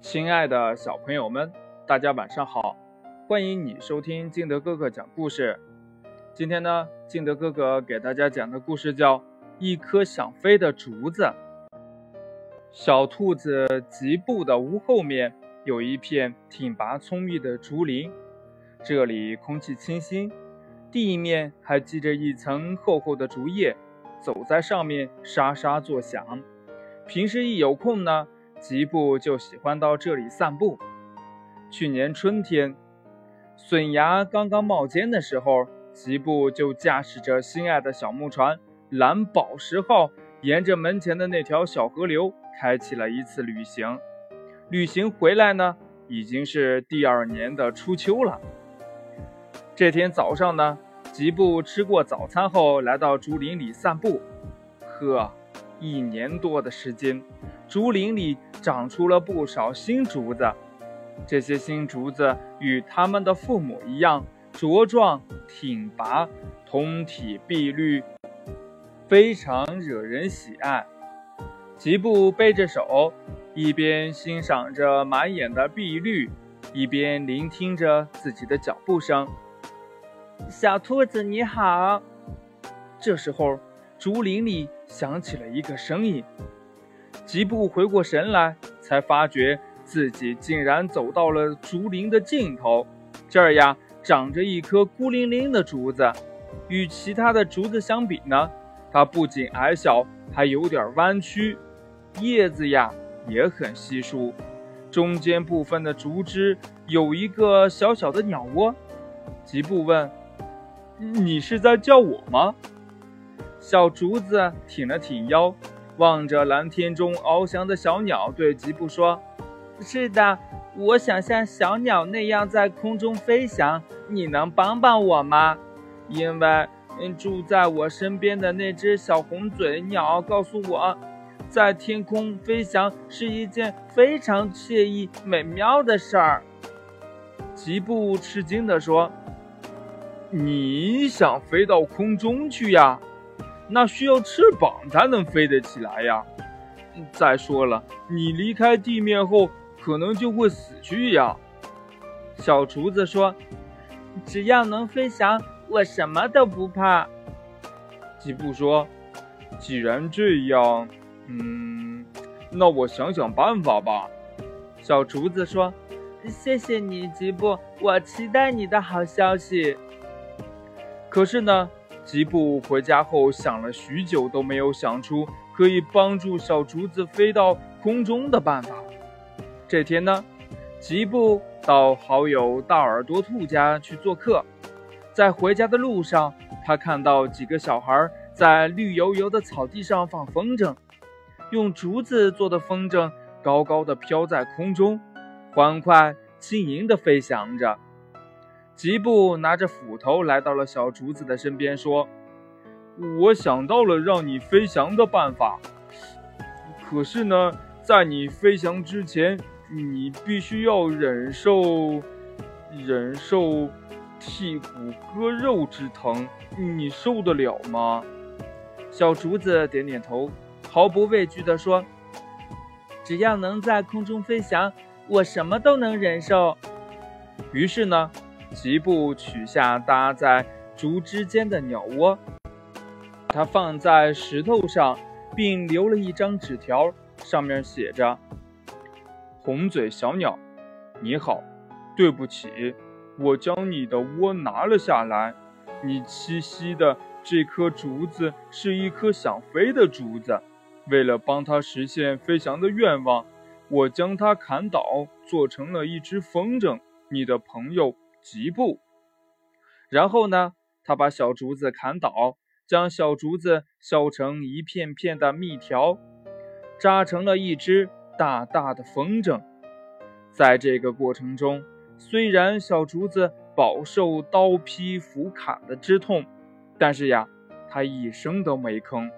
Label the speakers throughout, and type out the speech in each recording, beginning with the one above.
Speaker 1: 亲爱的小朋友们，大家晚上好！欢迎你收听金德哥哥讲故事。今天呢，金德哥哥给大家讲的故事叫《一颗想飞的竹子》。小兔子吉布的屋后面有一片挺拔葱郁的竹林，这里空气清新，地面还积着一层厚厚的竹叶，走在上面沙沙作响。平时一有空呢。吉布就喜欢到这里散步。去年春天，笋芽刚刚冒尖的时候，吉布就驾驶着心爱的小木船“蓝宝石号”，沿着门前的那条小河流，开启了一次旅行。旅行回来呢，已经是第二年的初秋了。这天早上呢，吉布吃过早餐后，来到竹林里散步。呵，一年多的时间，竹林里。长出了不少新竹子，这些新竹子与他们的父母一样茁壮挺拔，通体碧绿，非常惹人喜爱。吉布背着手，一边欣赏着满眼的碧绿，一边聆听着自己的脚步声。
Speaker 2: 小兔子你好。
Speaker 1: 这时候，竹林里响起了一个声音。吉布回过神来，才发觉自己竟然走到了竹林的尽头。这儿呀，长着一棵孤零零的竹子。与其他的竹子相比呢，它不仅矮小，还有点弯曲，叶子呀也很稀疏。中间部分的竹枝有一个小小的鸟窝。吉布问：“你是在叫我吗？”小竹子挺了挺腰。望着蓝天中翱翔的小鸟，对吉布说：“
Speaker 2: 是的，我想像小鸟那样在空中飞翔。你能帮帮我吗？因为住在我身边的那只小红嘴鸟告诉我，在天空飞翔是一件非常惬意美妙的事儿。”
Speaker 1: 吉布吃惊地说：“你想飞到空中去呀？”那需要翅膀才能飞得起来呀！再说了，你离开地面后可能就会死去呀。
Speaker 2: 小厨子说：“只要能飞翔，我什么都不怕。”
Speaker 1: 吉布说：“既然这样，嗯，那我想想办法吧。”
Speaker 2: 小厨子说：“谢谢你，吉布，我期待你的好消息。”
Speaker 1: 可是呢？吉布回家后想了许久，都没有想出可以帮助小竹子飞到空中的办法。这天呢，吉布到好友大耳朵兔家去做客，在回家的路上，他看到几个小孩在绿油油的草地上放风筝，用竹子做的风筝高高的飘在空中，欢快轻盈地飞翔着。吉布拿着斧头来到了小竹子的身边，说：“我想到了让你飞翔的办法。可是呢，在你飞翔之前，你必须要忍受忍受剔骨割肉之疼，你受得了吗？”
Speaker 2: 小竹子点点头，毫不畏惧地说：“只要能在空中飞翔，我什么都能忍受。”
Speaker 1: 于是呢。吉布取下搭在竹枝间的鸟窝，它放在石头上，并留了一张纸条，上面写着：“红嘴小鸟，你好，对不起，我将你的窝拿了下来。你栖息的这棵竹子是一棵想飞的竹子，为了帮它实现飞翔的愿望，我将它砍倒，做成了一只风筝。你的朋友。”吉布，然后呢？他把小竹子砍倒，将小竹子削成一片片的密条，扎成了一只大大的风筝。在这个过程中，虽然小竹子饱受刀劈斧砍的之痛，但是呀，他一声都没吭。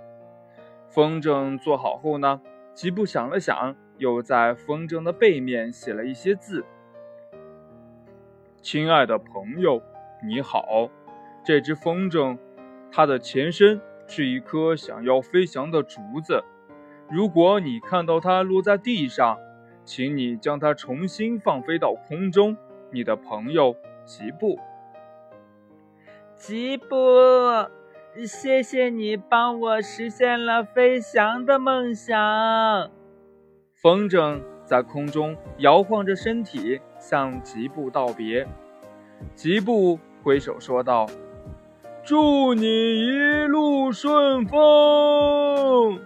Speaker 1: 风筝做好后呢，吉布想了想，又在风筝的背面写了一些字。亲爱的朋友，你好。这只风筝，它的前身是一颗想要飞翔的竹子。如果你看到它落在地上，请你将它重新放飞到空中。你的朋友吉布。
Speaker 2: 吉布，谢谢你帮我实现了飞翔的梦想。
Speaker 1: 风筝在空中摇晃着身体，向吉布道别。吉布挥手说道：“祝你一路顺风。”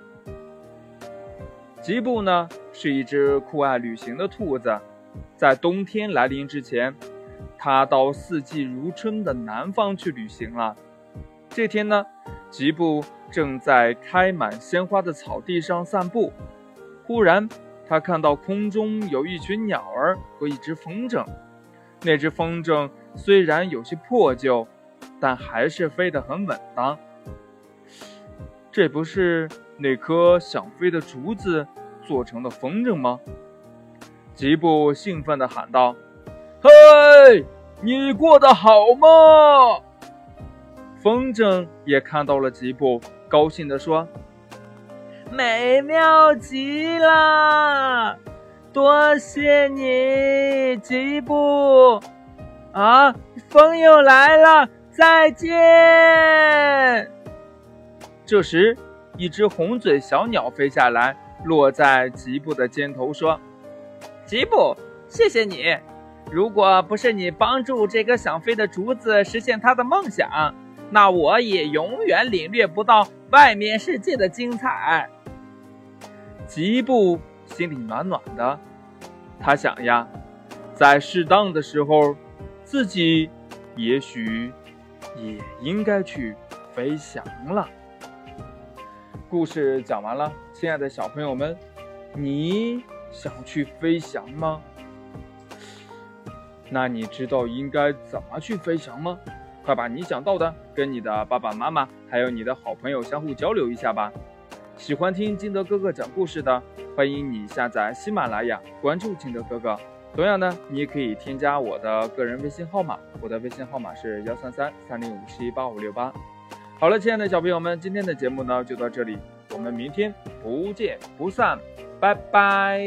Speaker 1: 吉布呢，是一只酷爱旅行的兔子。在冬天来临之前，它到四季如春的南方去旅行了。这天呢，吉布正在开满鲜花的草地上散步，忽然他看到空中有一群鸟儿和一只风筝。那只风筝虽然有些破旧，但还是飞得很稳当。这不是那棵想飞的竹子做成的风筝吗？吉布兴奋地喊道：“嘿，你过得好吗？”风筝也看到了吉布，高兴地说：“
Speaker 2: 美妙极了，多谢你，吉布。”啊，风又来了，再见。
Speaker 1: 这时，一只红嘴小鸟飞下来，落在吉布的肩头，说：“
Speaker 2: 吉布，谢谢你！如果不是你帮助这个想飞的竹子实现它的梦想，那我也永远领略不到外面世界的精彩。”
Speaker 1: 吉布心里暖暖的，他想呀，在适当的时候。自己也许也应该去飞翔了。故事讲完了，亲爱的小朋友们，你想去飞翔吗？那你知道应该怎么去飞翔吗？快把你想到的跟你的爸爸妈妈还有你的好朋友相互交流一下吧。喜欢听金德哥哥讲故事的，欢迎你下载喜马拉雅，关注金德哥哥。同样呢，你也可以添加我的个人微信号码，我的微信号码是幺三三三零五七八五六八。好了，亲爱的小朋友们，今天的节目呢就到这里，我们明天不见不散，拜拜。